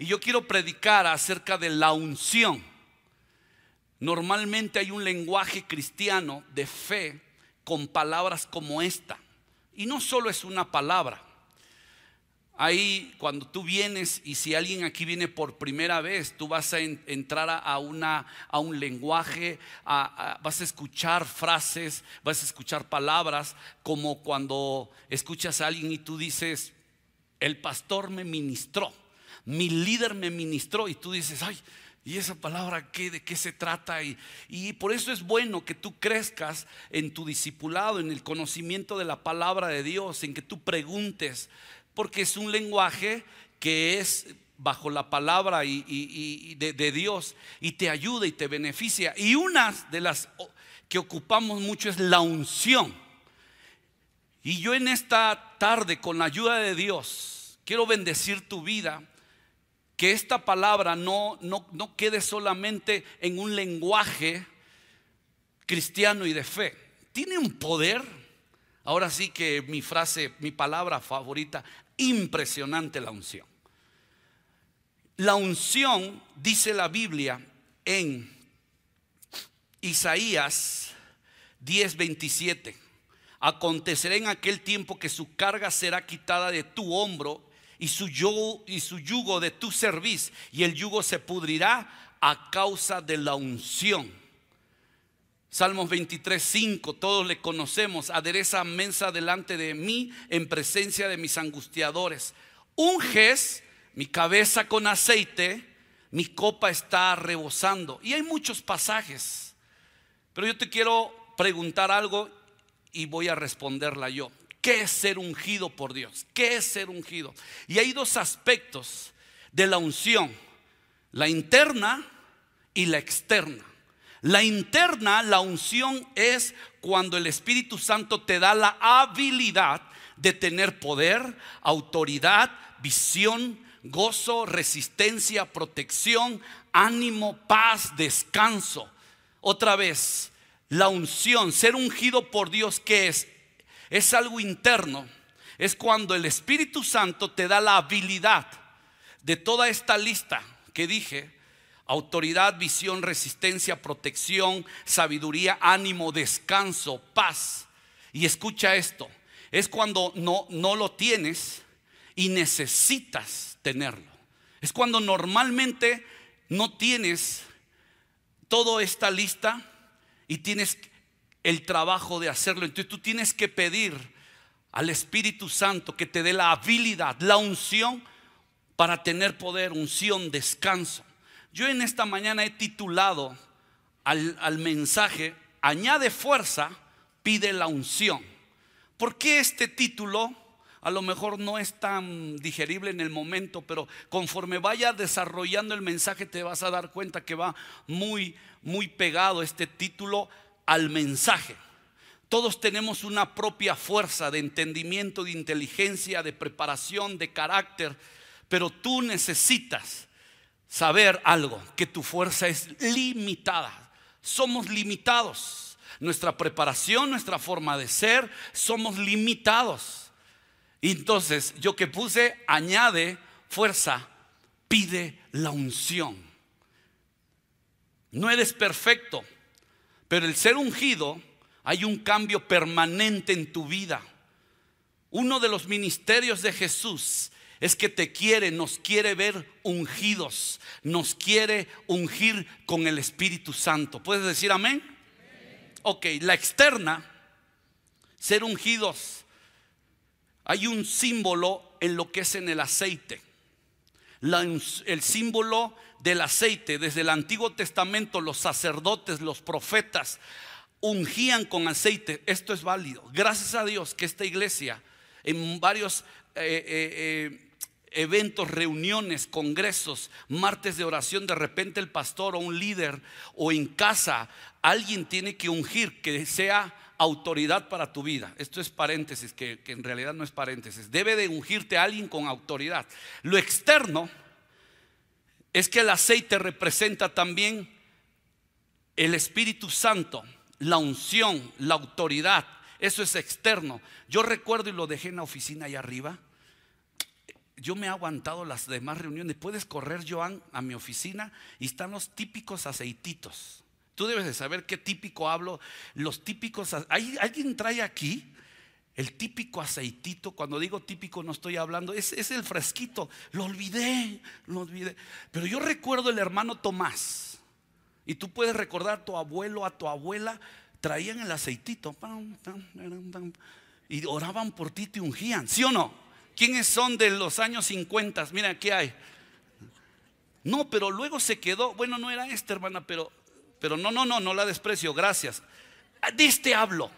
Y yo quiero predicar acerca de la unción. Normalmente hay un lenguaje cristiano de fe con palabras como esta. Y no solo es una palabra. Ahí cuando tú vienes y si alguien aquí viene por primera vez, tú vas a entrar a, un lenguaje, vas a escuchar frases, vas a escuchar palabras, como cuando escuchas a alguien y tú dices, el pastor me ministró, mi líder me ministró y tú dices, ay, ¿Y esa palabra qué? ¿De qué se trata? Y, y, por eso es bueno que tú crezcas en tu discipulado, en el conocimiento de la palabra de Dios, en que tú preguntes, porque es un lenguaje que es bajo la palabra y, de, Dios y te ayuda y te beneficia. Y una de las que ocupamos mucho es la unción. Y yo en esta tarde, con la ayuda de Dios, quiero bendecir tu vida. Que esta palabra no, no, no quede solamente en un lenguaje cristiano y de fe. Tiene un poder Ahora sí que mi frase, mi palabra favorita, impresionante la unción. La unción, dice la Biblia en Isaías 10:27, acontecerá en aquel tiempo que su carga será quitada de tu hombro y su yugo, y su yugo de tu cerviz, y el yugo se pudrirá a causa de la unción. Salmos 23, 5, todos le conocemos. Adereza mensa delante de mí en presencia de mis angustiadores. Unges mi cabeza con aceite, mi copa está rebosando. Y hay muchos pasajes. Pero yo te quiero preguntar algo y voy a responderla yo. ¿Qué es ser ungido por Dios? ¿Qué es ser ungido? Y hay dos aspectos de la unción, la interna y la externa. La interna, la unción es cuando el Espíritu Santo te da la habilidad de tener poder, autoridad, visión, gozo, resistencia, protección, ánimo, paz, descanso. Otra vez, la unción, ser ungido por Dios, ¿qué es? Es algo interno. Es cuando el Espíritu Santo te da la habilidad de toda esta lista que dije autoridad, visión, resistencia, protección, sabiduría, ánimo, descanso, paz. Y escucha esto, es cuando no, no lo tienes y necesitas tenerlo. Es cuando normalmente no tienes toda esta lista y tienes el trabajo de hacerlo. Entonces tú tienes que pedir al Espíritu Santo que te dé la habilidad, la unción para tener poder, unción, descanso. Yo en esta mañana he titulado al, mensaje, añade fuerza, pide la unción. ¿Por qué este título? A lo mejor no es tan digerible en el momento, pero conforme vaya desarrollando el mensaje te vas a dar cuenta que va muy, muy pegado este título al mensaje. Todos tenemos una propia fuerza de entendimiento, de inteligencia, de preparación, de carácter, pero tú necesitas saber algo, que tu fuerza es limitada. Somos limitados. Nuestra preparación, nuestra forma de ser, somos limitados. Entonces, yo que puse, añade fuerza, pide la unción. No eres perfecto, pero el ser ungido, hay un cambio permanente en tu vida. Uno de los ministerios de Jesús es que te quiere, nos quiere ver ungidos, nos quiere ungir con el Espíritu Santo. ¿Puedes decir amén? Ok, la externa, ser ungidos, hay un símbolo en lo que es en el aceite. El símbolo del aceite, desde el Antiguo Testamento, los sacerdotes, los profetas, ungían con aceite. Esto es válido. Gracias a Dios que esta iglesia en varios eh, eh, eh, eventos, reuniones, congresos, martes de oración, de repente el pastor o un líder o en casa, alguien tiene que ungir que sea autoridad para tu vida. Esto es paréntesis, que, en realidad no es paréntesis. Debe de ungirte a alguien con autoridad. Lo externo es que el aceite representa también el Espíritu Santo, la unción, la autoridad. Eso es externo. Yo recuerdo y lo dejé en la oficina allá arriba yo me he aguantado las demás reuniones. Puedes correr, Joan, a mi oficina y están los típicos aceititos. Tú debes de saber qué típico hablo. Los típicos. ¿Hay, ¿Alguien trae aquí el típico aceitito? Cuando digo típico no estoy hablando. Es, el fresquito. Lo olvidé, lo olvidé. Pero yo recuerdo el hermano Tomás. Y tú puedes recordar a tu abuelo, a tu abuela. Traían el aceitito. Y oraban por ti, te ungían. ¿Sí o no? ¿Quiénes son de los años 50? Mira, aquí hay. No, pero luego se quedó. Bueno, no era esta hermana, pero pero no, no, no, no la desprecio, gracias. De este hablo.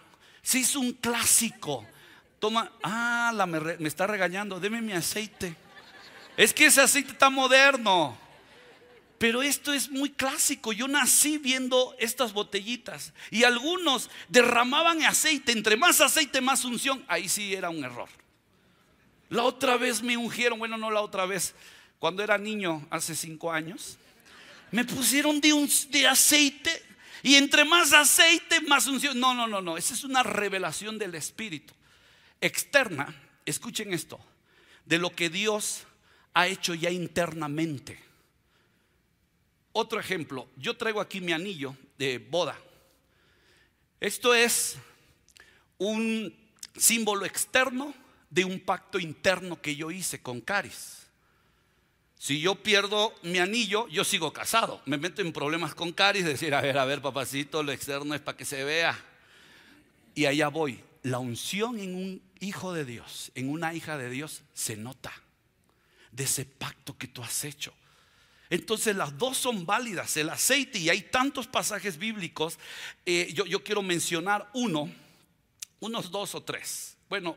Se hizo un clásico. Toma, ah, la me, está regañando, deme mi aceite. Es que ese aceite está moderno. Pero esto es muy clásico. Yo nací viendo estas botellitas y algunos derramaban aceite. Entre más aceite, más unción. Ahí sí era un error. La otra vez me ungieron, bueno, no la otra vez, cuando era niño, hace cinco años, me pusieron de, un, de aceite. Y entre más aceite, más unción. No, no, no, no. Esa es una revelación del Espíritu. Externa, escuchen esto, de lo que Dios ha hecho ya internamente. Otro ejemplo, yo traigo aquí mi anillo de boda. Esto es un símbolo externo de un pacto interno que yo hice con Caris. Si yo pierdo mi anillo, yo sigo casado. Me meto en problemas con Caris, decir, a ver, a ver, papacito, lo externo es para que se vea. Y allá voy. La unción en un hijo de Dios, en una hija de Dios, se nota de ese pacto que tú has hecho. Entonces las dos son válidas, el aceite, y hay tantos pasajes bíblicos. Eh, yo, yo quiero mencionar uno, unos dos o tres. Bueno,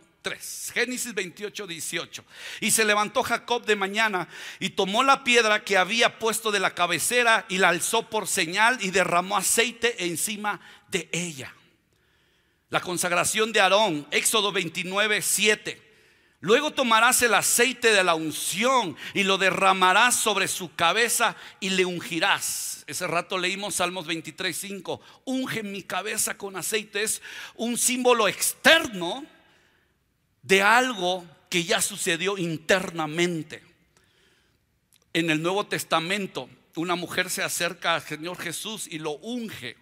Génesis 28, 18. Y se levantó Jacob de mañana y tomó la piedra que había puesto de la cabecera y la alzó por señal y derramó aceite encima de ella. La consagración de Aarón, Éxodo 29, 7. Luego tomarás el aceite de la unción y lo derramarás sobre su cabeza y le ungirás. Ese rato leímos Salmos 23, 5. Unge mi cabeza con aceite. Es un símbolo externo de algo que ya sucedió internamente. En el Nuevo Testamento, una mujer se acerca al Señor Jesús y lo unge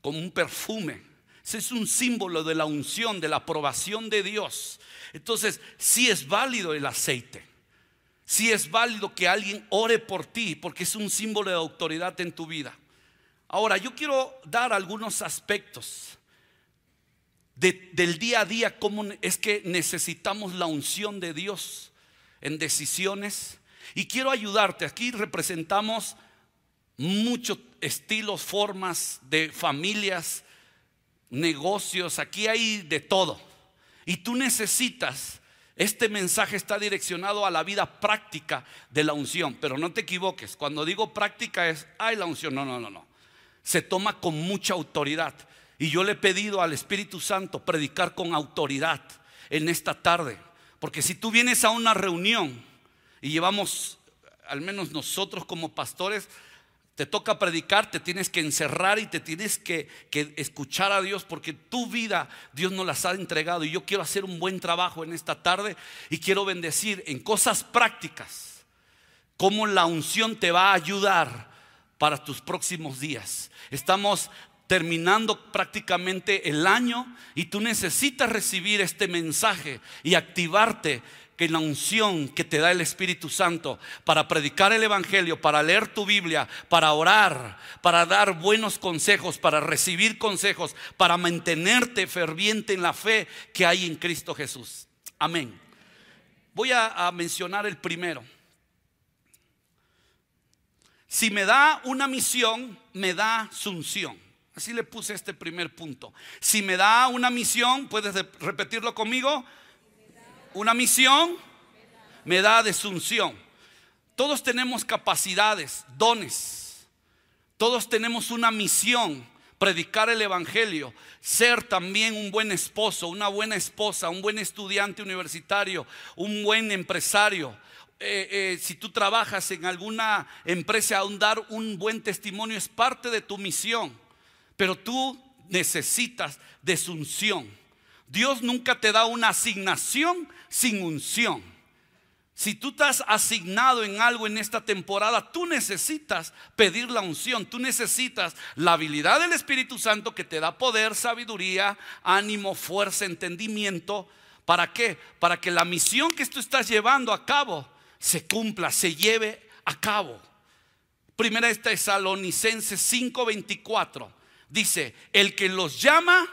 como un perfume. Ese es un símbolo de la unción, de la aprobación de Dios. Entonces, sí es válido el aceite. Sí es válido que alguien ore por ti, porque es un símbolo de autoridad en tu vida. Ahora, yo quiero dar algunos aspectos del día a día, cómo es que necesitamos la unción de Dios en decisiones. Y quiero ayudarte. Aquí representamos muchos estilos, formas de familias, negocios. Aquí hay de todo. Y tú necesitas, este mensaje está direccionado a la vida práctica de la unción. Pero no te equivoques. Cuando digo práctica es, hay la unción. No, no, no, no. Se toma con mucha autoridad. Y yo le he pedido al Espíritu Santo predicar con autoridad en esta tarde. Porque si tú vienes a una reunión y llevamos, al menos nosotros como pastores, te toca predicar, te tienes que encerrar y te tienes que, que, escuchar a Dios porque tu vida Dios nos las ha entregado y yo quiero hacer un buen trabajo en esta tarde y quiero bendecir en cosas prácticas cómo la unción te va a ayudar para tus próximos días. Estamos terminando prácticamente el año y tú necesitas recibir este mensaje y activarte que la unción que te da el Espíritu Santo para predicar el Evangelio, para leer tu Biblia, para orar, para dar buenos consejos, para recibir consejos, para mantenerte ferviente en la fe que hay en Cristo Jesús. Amén. Voy a, a mencionar el primero. Si me da una misión, me da su unción. Así le puse este primer punto. Si me da una misión, puedes repetirlo conmigo. Una misión me da desunción. Todos tenemos capacidades, dones. Todos tenemos una misión, predicar el Evangelio, ser también un buen esposo, una buena esposa, un buen estudiante universitario, un buen empresario. Eh, eh, si tú trabajas en alguna empresa, dar un buen testimonio es parte de tu misión. Pero tú necesitas desunción. Dios nunca te da una asignación sin unción. Si tú estás asignado en algo en esta temporada, tú necesitas pedir la unción, tú necesitas la habilidad del Espíritu Santo que te da poder, sabiduría, ánimo, fuerza, entendimiento. ¿Para qué? Para que la misión que tú estás llevando a cabo se cumpla, se lleve a cabo. Primera Tesalonicenses 5:24 dice, el que los llama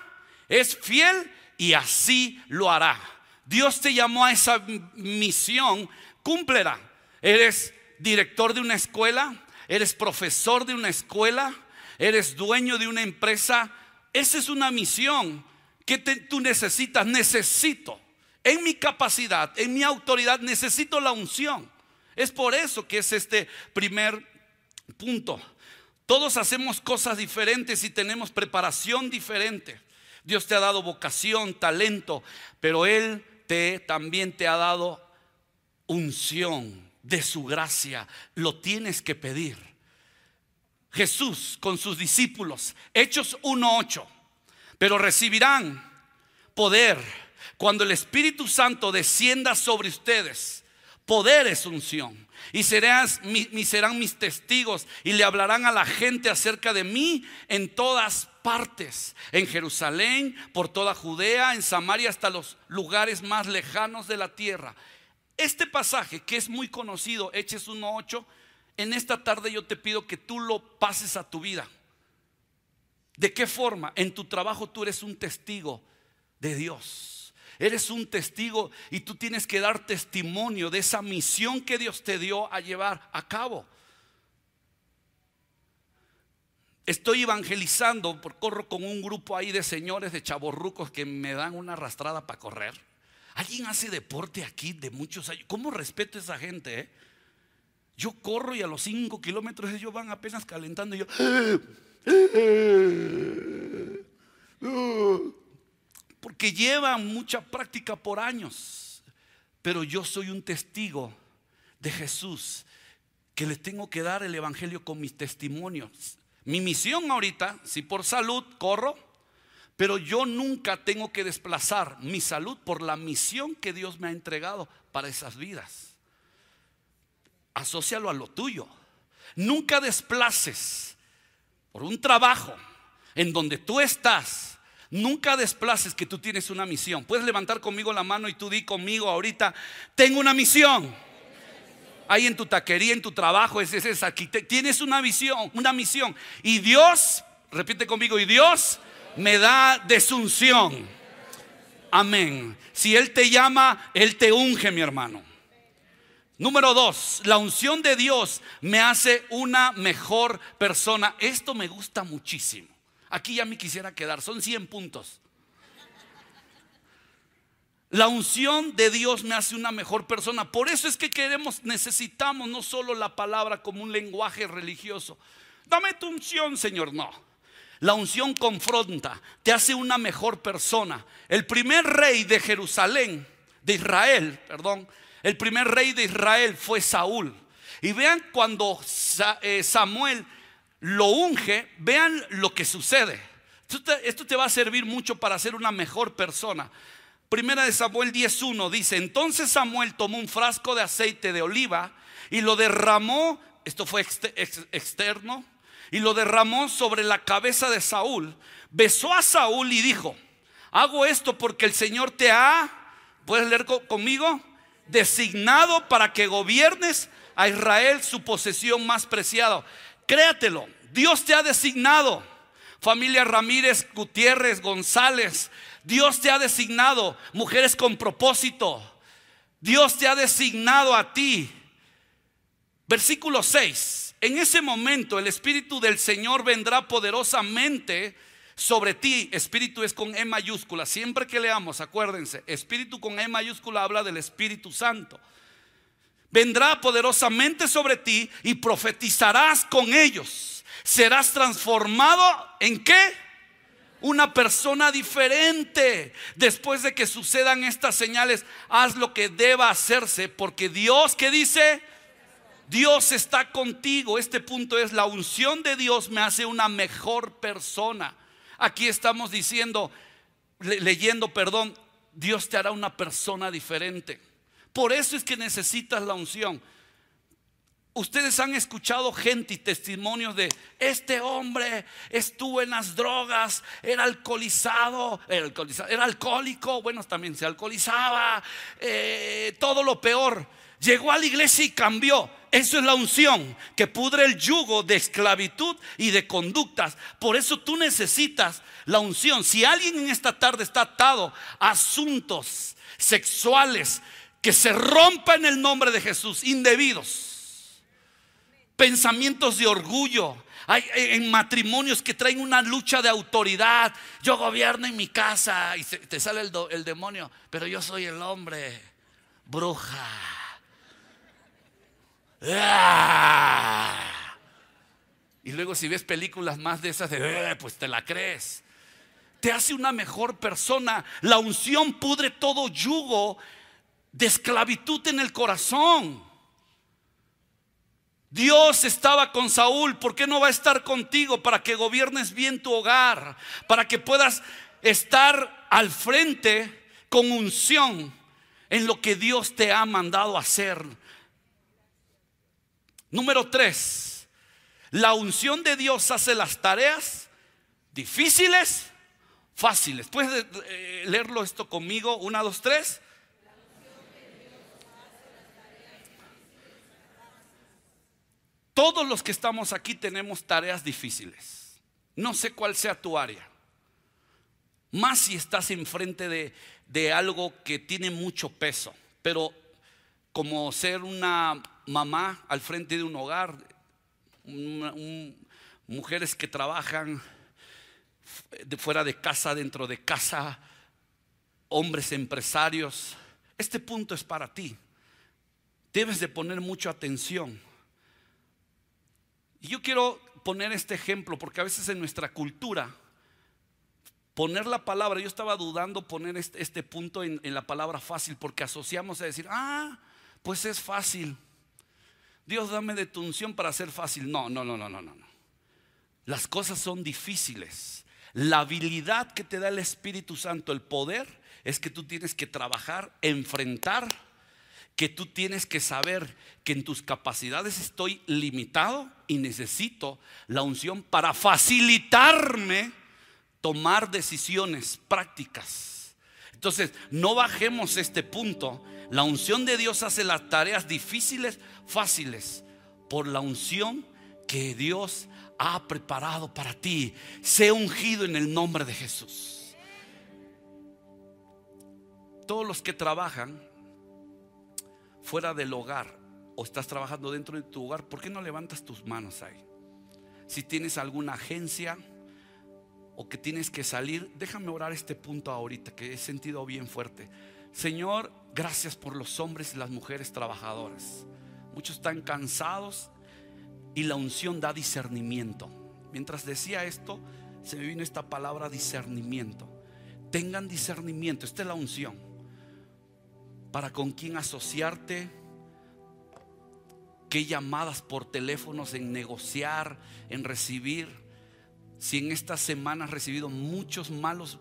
es fiel y así lo hará. Dios te llamó a esa misión, cúmplela. Eres director de una escuela, eres profesor de una escuela, eres dueño de una empresa. Esa es una misión que tú necesitas. Necesito, en mi capacidad, en mi autoridad, necesito la unción. Es por eso que es este primer punto. Todos hacemos cosas diferentes y tenemos preparación diferente. Dios te ha dado vocación, talento, pero Él te, también te ha dado unción de su gracia. Lo tienes que pedir. Jesús con sus discípulos, Hechos 1.8, pero recibirán poder cuando el Espíritu Santo descienda sobre ustedes. Poder es unción. Y serán, serán mis testigos y le hablarán a la gente acerca de mí en todas partes, en Jerusalén, por toda Judea, en Samaria, hasta los lugares más lejanos de la tierra. Este pasaje que es muy conocido, Hechos 1.8, en esta tarde yo te pido que tú lo pases a tu vida. ¿De qué forma? En tu trabajo tú eres un testigo de Dios. Eres un testigo y tú tienes que dar testimonio de esa misión que Dios te dio a llevar a cabo. Estoy evangelizando, corro con un grupo ahí de señores de chaborrucos que me dan una arrastrada para correr. ¿Alguien hace deporte aquí de muchos años? ¿Cómo respeto a esa gente? Eh? Yo corro y a los cinco kilómetros ellos van apenas calentando y yo... Porque llevan mucha práctica por años. Pero yo soy un testigo de Jesús que les tengo que dar el Evangelio con mis testimonios. Mi misión ahorita, si por salud corro, pero yo nunca tengo que desplazar mi salud por la misión que Dios me ha entregado para esas vidas. Asocialo a lo tuyo. Nunca desplaces por un trabajo en donde tú estás. Nunca desplaces que tú tienes una misión. Puedes levantar conmigo la mano y tú di conmigo ahorita, tengo una misión ahí en tu taquería, en tu trabajo, es, es, aquí. Tienes una visión, una misión. Y Dios, repite conmigo, y Dios me da desunción. Amén. Si Él te llama, Él te unge, mi hermano. Número dos, la unción de Dios me hace una mejor persona. Esto me gusta muchísimo. Aquí ya me quisiera quedar, son 100 puntos. La unción de Dios me hace una mejor persona. Por eso es que queremos, necesitamos no solo la palabra como un lenguaje religioso. Dame tu unción, Señor. No. La unción confronta, te hace una mejor persona. El primer rey de Jerusalén, de Israel, perdón, el primer rey de Israel fue Saúl. Y vean cuando eh, Samuel lo unge, vean lo que sucede. Esto te va a servir mucho para ser una mejor persona. Primera de Samuel 10.1 dice, entonces Samuel tomó un frasco de aceite de oliva y lo derramó, esto fue externo, y lo derramó sobre la cabeza de Saúl. Besó a Saúl y dijo, hago esto porque el Señor te ha, ¿puedes leer conmigo? Designado para que gobiernes a Israel su posesión más preciada. Créatelo, Dios te ha designado. Familia Ramírez, Gutiérrez, González, Dios te ha designado mujeres con propósito. Dios te ha designado a ti. Versículo 6. En ese momento el Espíritu del Señor vendrá poderosamente sobre ti. Espíritu es con E mayúscula. Siempre que leamos, acuérdense, Espíritu con E mayúscula habla del Espíritu Santo. Vendrá poderosamente sobre ti y profetizarás con ellos. Serás transformado en qué? una persona diferente. Después de que sucedan estas señales, haz lo que deba hacerse, porque Dios, ¿qué dice? Dios está contigo. Este punto es la unción de Dios me hace una mejor persona. Aquí estamos diciendo, leyendo, perdón, Dios te hará una persona diferente. Por eso es que necesitas la unción. Ustedes han escuchado gente y testimonios de este hombre estuvo en las drogas, era alcoholizado, era, alcohólico, bueno, también se alcoholizaba, eh, todo lo peor. Llegó a la iglesia y cambió. Eso es la unción que pudre el yugo de esclavitud y de conductas. Por eso tú necesitas la unción. Si alguien en esta tarde está atado a asuntos sexuales que se rompa en el nombre de Jesús, indebidos pensamientos de orgullo. Hay en matrimonios que traen una lucha de autoridad. Yo gobierno en mi casa y te sale el, demonio, pero yo soy el hombre, bruja. Y luego si ves películas más de esas, eh, pues te la crees. Te hace una mejor persona. La unción pudre todo yugo de esclavitud en el corazón. Dios estaba con Saúl, ¿por qué no va a estar contigo para que gobiernes bien tu hogar? Para que puedas estar al frente con unción en lo que Dios te ha mandado hacer. Número tres, la unción de Dios hace las tareas difíciles, fáciles. ¿Puedes eh, leerlo esto conmigo? Una, dos, tres. Todos los que estamos aquí tenemos tareas difíciles. No sé cuál sea tu área. Más si estás enfrente de, de algo que tiene mucho peso. Pero como ser una mamá al frente de un hogar, mujeres que trabajan de fuera de casa, dentro de casa, hombres empresarios. Este punto es para ti. Debes de poner mucha atención. Y yo quiero poner este ejemplo porque a veces en nuestra cultura, poner la palabra, yo estaba dudando poner este, punto en, en, la palabra fácil porque asociamos a decir, ah, pues es fácil. Dios dame de tu unción para ser fácil. No, no, no, no, no, no. Las cosas son difíciles. La habilidad que te da el Espíritu Santo, el poder, es que tú tienes que trabajar, enfrentar que tú tienes que saber que en tus capacidades estoy limitado y necesito la unción para facilitarme tomar decisiones prácticas. Entonces, no bajemos este punto. La unción de Dios hace las tareas difíciles fáciles por la unción que Dios ha preparado para ti. Sé ungido en el nombre de Jesús. Todos los que trabajan fuera del hogar o estás trabajando dentro de tu hogar, ¿por qué no levantas tus manos ahí? Si tienes alguna agencia o que tienes que salir, déjame orar este punto ahorita que he sentido bien fuerte. Señor, gracias por los hombres y las mujeres trabajadoras. Muchos están cansados y la unción da discernimiento. Mientras decía esto, se me vino esta palabra discernimiento. Tengan discernimiento, esta es la unción para con quién asociarte, qué llamadas por teléfonos en negociar, en recibir. Si en estas semanas has recibido muchos malos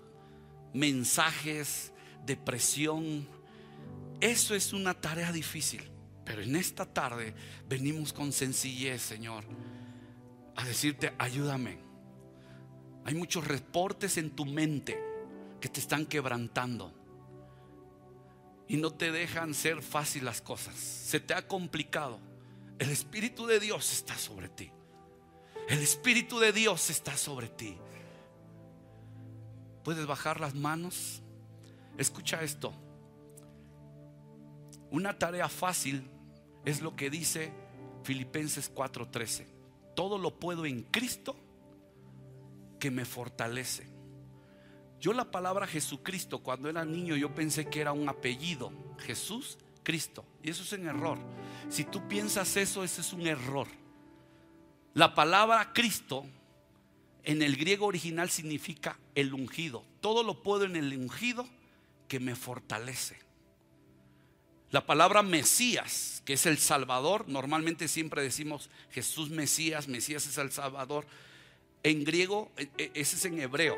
mensajes, depresión, eso es una tarea difícil. Pero en esta tarde venimos con sencillez, Señor, a decirte, ayúdame. Hay muchos reportes en tu mente que te están quebrantando y no te dejan ser fácil las cosas. Se te ha complicado. El Espíritu de Dios está sobre ti. El Espíritu de Dios está sobre ti. Puedes bajar las manos. Escucha esto. Una tarea fácil es lo que dice Filipenses 4:13. Todo lo puedo en Cristo que me fortalece. Yo la palabra Jesucristo cuando era niño yo pensé que era un apellido. Jesús, Cristo. Y eso es un error. Si tú piensas eso, ese es un error. La palabra Cristo en el griego original significa el ungido. Todo lo puedo en el ungido que me fortalece. La palabra Mesías, que es el Salvador, normalmente siempre decimos Jesús Mesías, Mesías es el Salvador. En griego, e, e, ese es en hebreo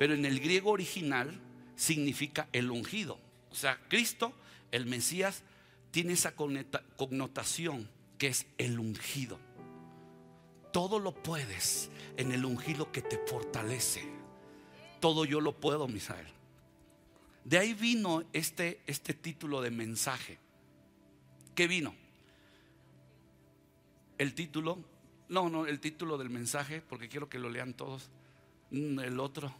pero en el griego original significa el ungido. O sea, Cristo, el Mesías, tiene esa connotación que es el ungido. Todo lo puedes en el ungido que te fortalece. Todo yo lo puedo, Misael. De ahí vino este, este título de mensaje. ¿Qué vino? El título, no, no, el título del mensaje, porque quiero que lo lean todos. Mm, el otro,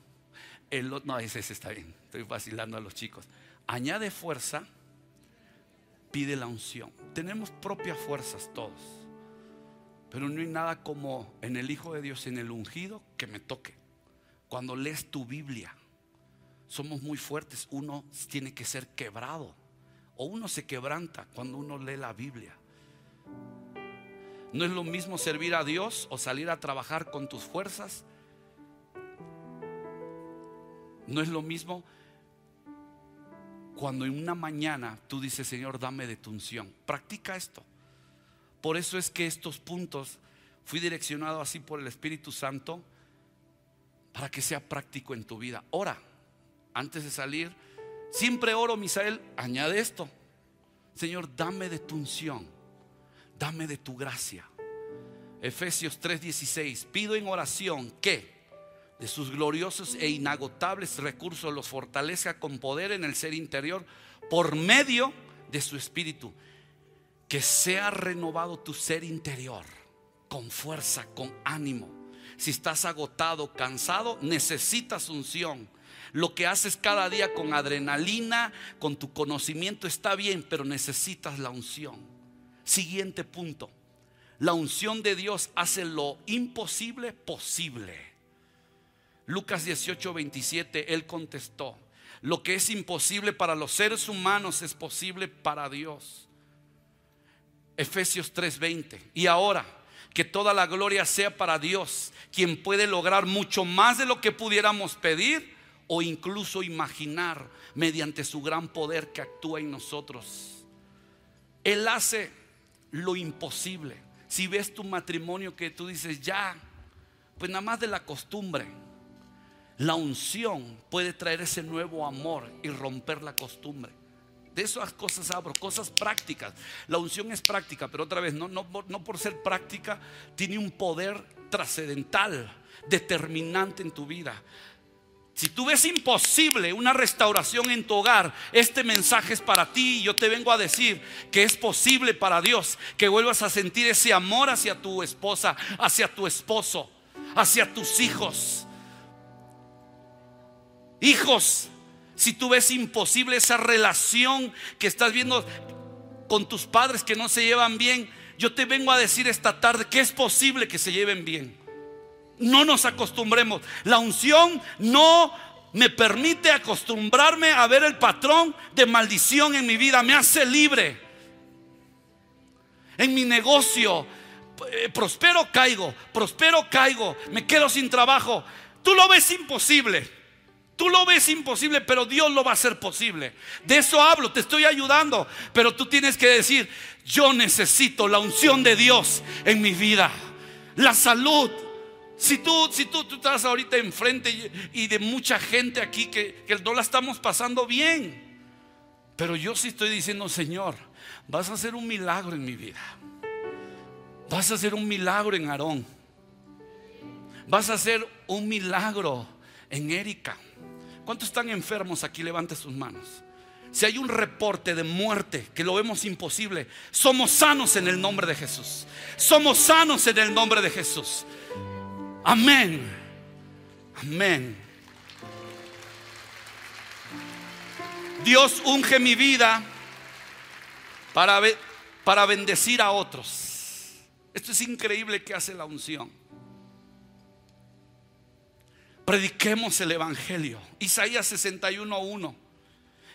el no, ese, ese está bien, estoy vacilando a los chicos. Añade fuerza, pide la unción. Tenemos propias fuerzas todos, pero no hay nada como en el Hijo de Dios, en el ungido, que me toque. Cuando lees tu Biblia, somos muy fuertes, uno tiene que ser quebrado. O uno se quebranta cuando uno lee la Biblia. No es lo mismo servir a Dios o salir a trabajar con tus fuerzas. No es lo mismo cuando en una mañana tú dices, Señor, dame de tu unción. Practica esto. Por eso es que estos puntos fui direccionado así por el Espíritu Santo para que sea práctico en tu vida. Ora antes de salir, siempre oro, Misael, añade esto. Señor, dame de tu unción, dame de tu gracia. Efesios 3:16, pido en oración que de sus gloriosos e inagotables recursos los fortalezca con poder en el ser interior por medio de su espíritu. Que sea renovado tu ser interior con fuerza, con ánimo. Si estás agotado, cansado, necesitas unción lo que haces cada día con adrenalina, con tu conocimiento está bien, pero necesitas la unción. Siguiente punto. La unción de Dios hace lo imposible posible. Lucas 18, 27, él contestó, lo que es imposible para los seres humanos es posible para Dios. Efesios 3:20. Y ahora, que toda la gloria sea para Dios, quien puede lograr mucho más de lo que pudiéramos pedir o incluso imaginar mediante su gran poder que actúa en nosotros. Él hace lo imposible. Si ves tu matrimonio que tú dices, ya, pues nada más de la costumbre, la unción puede traer ese nuevo amor y romper la costumbre. De esas cosas abro, cosas prácticas. La unción es práctica, pero otra vez, no, no, no por ser práctica, tiene un poder trascendental, determinante en tu vida. Si tú ves imposible una restauración en tu hogar, este mensaje es para ti. Yo te vengo a decir que es posible para Dios que vuelvas a sentir ese amor hacia tu esposa, hacia tu esposo, hacia tus hijos. Hijos, si tú ves imposible esa relación que estás viendo con tus padres que no se llevan bien, yo te vengo a decir esta tarde que es posible que se lleven bien. No nos acostumbremos. La unción no me permite acostumbrarme a ver el patrón de maldición en mi vida. Me hace libre. En mi negocio, eh, prospero, caigo, prospero, caigo, me quedo sin trabajo. Tú lo ves imposible. Tú lo ves imposible, pero Dios lo va a hacer posible. De eso hablo, te estoy ayudando. Pero tú tienes que decir, yo necesito la unción de Dios en mi vida. La salud, si tú, si tú, tú estás ahorita enfrente y, de mucha gente aquí que, que no la estamos pasando bien, pero yo sí estoy diciendo, Señor, vas a hacer un milagro en mi vida. Vas a hacer un milagro en Aarón. Vas a hacer un milagro en Erika. ¿Cuántos están enfermos aquí? Levante sus manos. Si hay un reporte de muerte que lo vemos imposible, somos sanos en el nombre de Jesús. Somos sanos en el nombre de Jesús. Amén. Amén. Dios unge mi vida para, para bendecir a otros. Esto es increíble que hace la unción. Prediquemos el Evangelio. Isaías 61.1.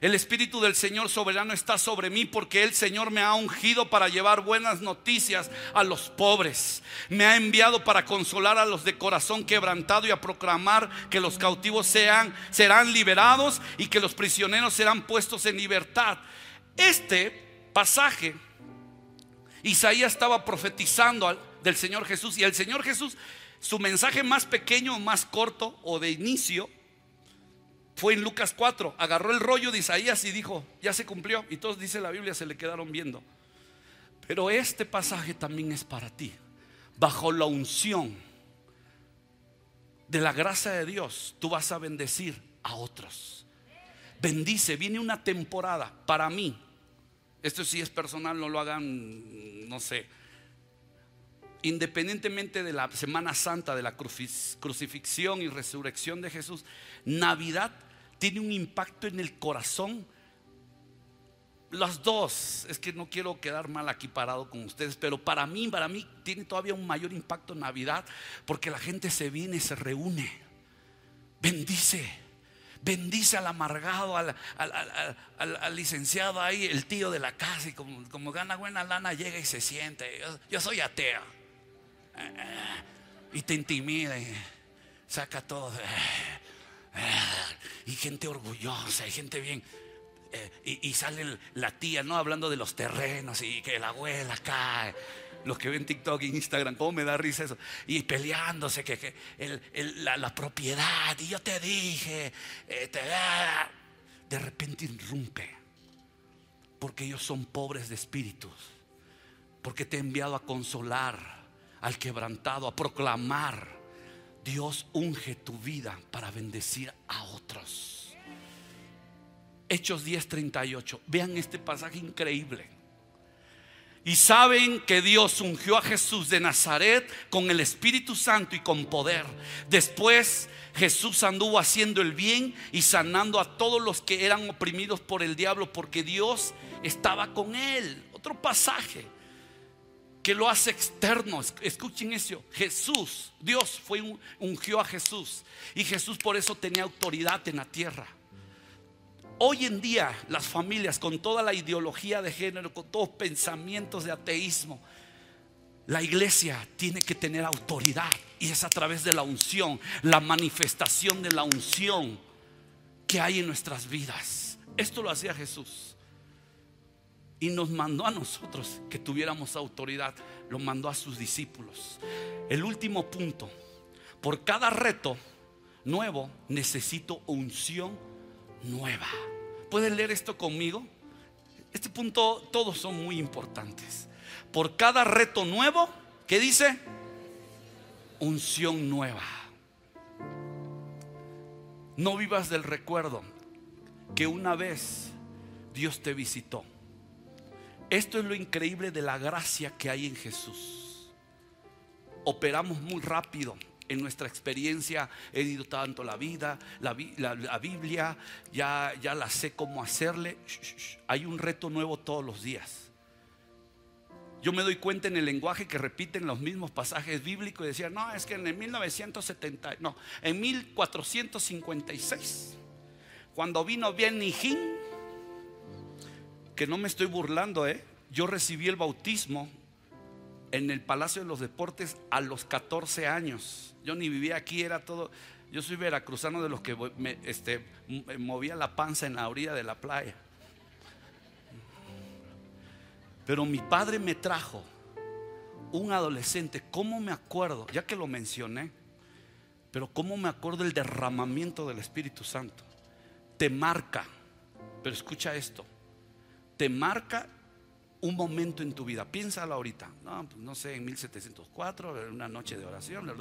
El Espíritu del Señor soberano está sobre mí porque el Señor me ha ungido para llevar buenas noticias a los pobres. Me ha enviado para consolar a los de corazón quebrantado y a proclamar que los cautivos sean, serán liberados y que los prisioneros serán puestos en libertad. Este pasaje, Isaías estaba profetizando del Señor Jesús y el Señor Jesús, su mensaje más pequeño, más corto o de inicio, Fue en Lucas 4, agarró el rollo de Isaías y dijo, ya se cumplió. Y todos, dice la Biblia, se le quedaron viendo. Pero este pasaje también es para ti. Bajo la unción de la gracia de Dios, tú vas a bendecir a otros. Bendice, viene una temporada para mí. Esto sí es personal, no lo hagan, no sé. Independientemente de la Semana Santa, de la crucifixión y resurrección de Jesús, Navidad tiene un impacto en el corazón. Las dos, es que no quiero quedar mal aquí parado con ustedes, pero para mí, para mí tiene todavía un mayor impacto Navidad, porque la gente se viene, se reúne, bendice bendice al amargado, al, licenciado ahí, el tío de la casa, y como, gana buena lana, llega y se siente. Yo, soy ateo. Y te intimida y saca todo. Y gente orgullosa, y gente bien. Eh, y, sale la tía, ¿no? Hablando de los terrenos y que la abuela cae los que ven TikTok e Instagram, cómo me da risa eso. Y peleándose, que, la, propiedad, y yo te dije, eh, de repente irrumpe. Porque ellos son pobres de espíritus. Porque te he enviado a consolar al quebrantado, a proclamar. Dios unge tu vida para bendecir a otros. Hechos 10:38. Vean este pasaje increíble. Y saben que Dios ungió a Jesús de Nazaret con el Espíritu Santo y con poder. Después Jesús anduvo haciendo el bien y sanando a todos los que eran oprimidos por el diablo porque Dios estaba con él. Otro pasaje que lo hace externo. Escuchen eso. Jesús, Dios fue ungió a Jesús y Jesús por eso tenía autoridad en la tierra. Hoy en día las familias con toda la ideología de género, con todos pensamientos de ateísmo, la iglesia tiene que tener autoridad y es a través de la unción, la manifestación de la unción que hay en nuestras vidas. Esto lo hacía Jesús y nos mandó a nosotros que tuviéramos autoridad, lo mandó a sus discípulos. El último punto, por cada reto nuevo necesito unción nueva. ¿Pueden leer esto conmigo? Este punto, todos son muy importantes. Por cada reto nuevo, ¿qué dice? Unción nueva. No vivas del recuerdo que una vez Dios te visitó. Esto es lo increíble de la gracia que hay en Jesús. Operamos muy rápido en nuestra experiencia he ido tanto la vida, la, Biblia, ya, ya la sé cómo hacerle. Hay un reto nuevo todos los días. Yo me doy cuenta en el lenguaje que repiten los mismos pasajes bíblicos y decían, no, es que en el 1970, no, en 1456, cuando vino bien Nijín, que no me estoy burlando, ¿eh? yo recibí el bautismo en el Palacio de los Deportes a los 14 años. Yo ni vivía aquí, era todo. Yo soy veracruzano de los que me, este, movía la panza en la orilla de la playa. Pero mi padre me trajo un adolescente. ¿Cómo me acuerdo? Ya que lo mencioné, pero ¿cómo me acuerdo el derramamiento del Espíritu Santo? Te marca, pero escucha esto, te marca un momento en tu vida. Piénsalo ahorita. No, pues no sé, en 1704, en una noche de oración,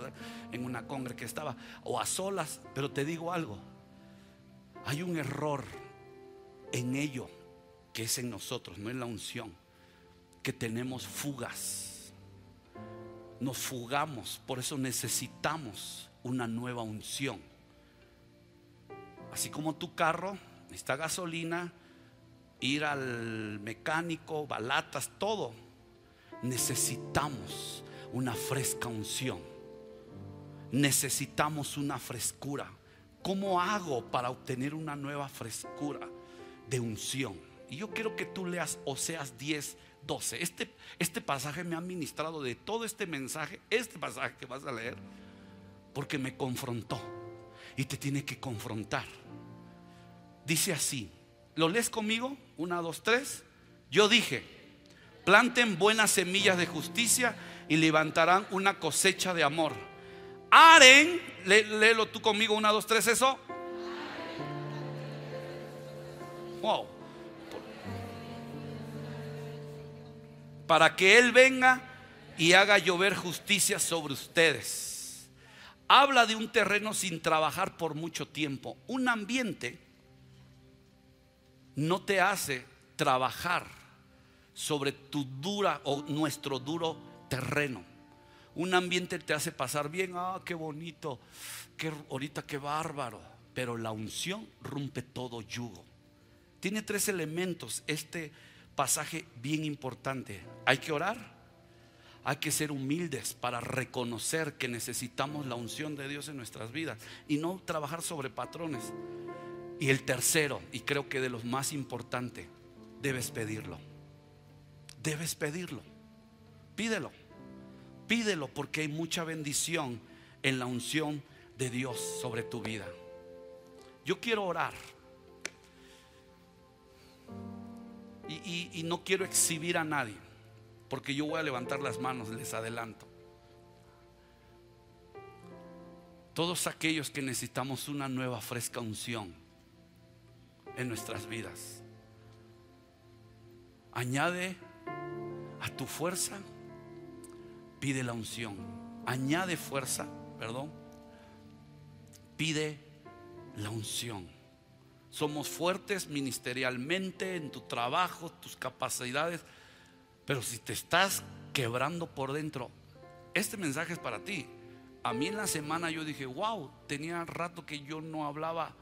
en una congre que estaba, o a solas. Pero te digo algo: hay un error en ello que es en nosotros, no en la unción, que tenemos fugas. Nos fugamos, por eso necesitamos una nueva unción. Así como tu carro necesita gasolina, ir al mecánico, balatas, todo. Necesitamos una fresca unción. Necesitamos una frescura. ¿Cómo hago para obtener una nueva frescura de unción? Y yo quiero que tú leas Oseas 10, 12. Este, este pasaje me ha ministrado de todo este mensaje, este pasaje que vas a leer, porque me confrontó y te tiene que confrontar. Dice así, ¿Lo lees conmigo? Una, dos, tres. Yo dije, planten buenas semillas de justicia y levantarán una cosecha de amor. Aren, léelo tú conmigo, una, dos, tres, eso. Wow. Para que Él venga y haga llover justicia sobre ustedes. Habla de un terreno sin trabajar por mucho tiempo. Un ambiente no te hace trabajar sobre tu dura o nuestro duro terreno. Un ambiente te hace pasar bien, ah, qué bonito, qué, ahorita qué bárbaro. Pero la unción rompe todo yugo. Tiene tres elementos este pasaje bien importante. Hay que orar, hay que ser humildes para reconocer que necesitamos la unción de Dios en nuestras vidas y no trabajar sobre patrones. Y el tercero, y creo que de los más importantes, debes pedirlo. Debes pedirlo. Pídelo. Pídelo porque hay mucha bendición en la unción de Dios sobre tu vida. Yo quiero orar. Y, y, no quiero exhibir a nadie, porque yo voy a levantar las manos, les adelanto. Todos aquellos que necesitamos una nueva fresca unción en nuestras vidas. Añade a tu fuerza, pide la unción. Añade fuerza, perdón, pide la unción. Somos fuertes ministerialmente en tu trabajo, tus capacidades, pero si te estás quebrando por dentro, este mensaje es para ti. A mí en la semana yo dije, wow, tenía rato que yo no hablaba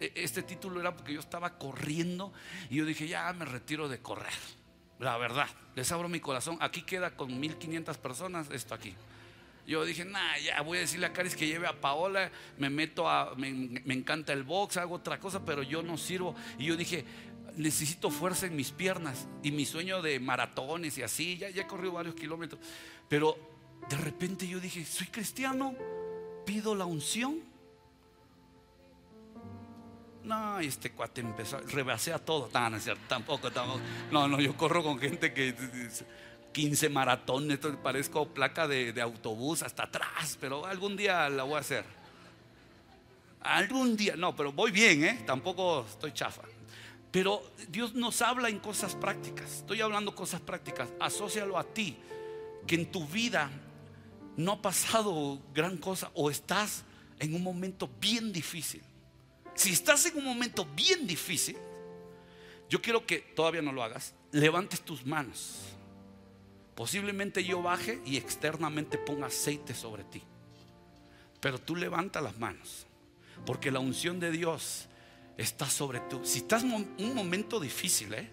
este título era porque yo estaba corriendo y yo dije, ya me retiro de correr. La verdad, les abro mi corazón. Aquí queda con 1500 personas esto aquí. Yo dije, nah, ya voy a decirle a Caris que lleve a Paola, me meto a, me, encanta el box, hago otra cosa, pero yo no sirvo. Y yo dije, necesito fuerza en mis piernas y mi sueño de maratones y así, ya, ya he corrido varios kilómetros. Pero de repente yo dije, soy cristiano, pido la unción no, este cuate empezó, rebasea todo. Tampoco, tampoco. No, no, yo corro con gente que 15 maratones, parezco placa de, autobús hasta atrás, pero algún día la voy a hacer. Algún día, no, pero voy bien, ¿eh? Tampoco estoy chafa. Pero Dios nos habla en cosas prácticas. Estoy hablando cosas prácticas. Asocialo a ti, que en tu vida no ha pasado gran cosa o estás en un momento bien difícil. Si estás en un momento bien difícil, yo quiero que todavía no lo hagas, levantes tus manos. Posiblemente yo baje y externamente ponga aceite sobre ti. Pero tú levanta las manos, porque la unción de Dios está sobre tú. Si estás en un momento difícil, ¿eh?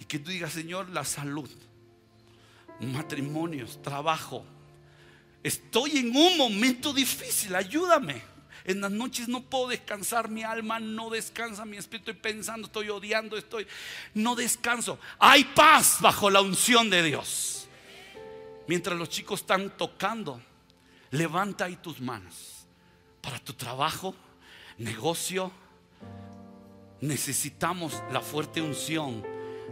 Y que tú digas, Señor, la salud, matrimonios, trabajo. Estoy en un momento difícil, ayúdame. En las noches no puedo descansar, mi alma no descansa, mi espíritu estoy pensando, estoy odiando, estoy no descanso. Hay paz bajo la unción de Dios. Mientras los chicos están tocando, levanta ahí tus manos para tu trabajo, negocio. Necesitamos la fuerte unción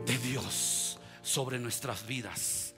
de Dios sobre nuestras vidas.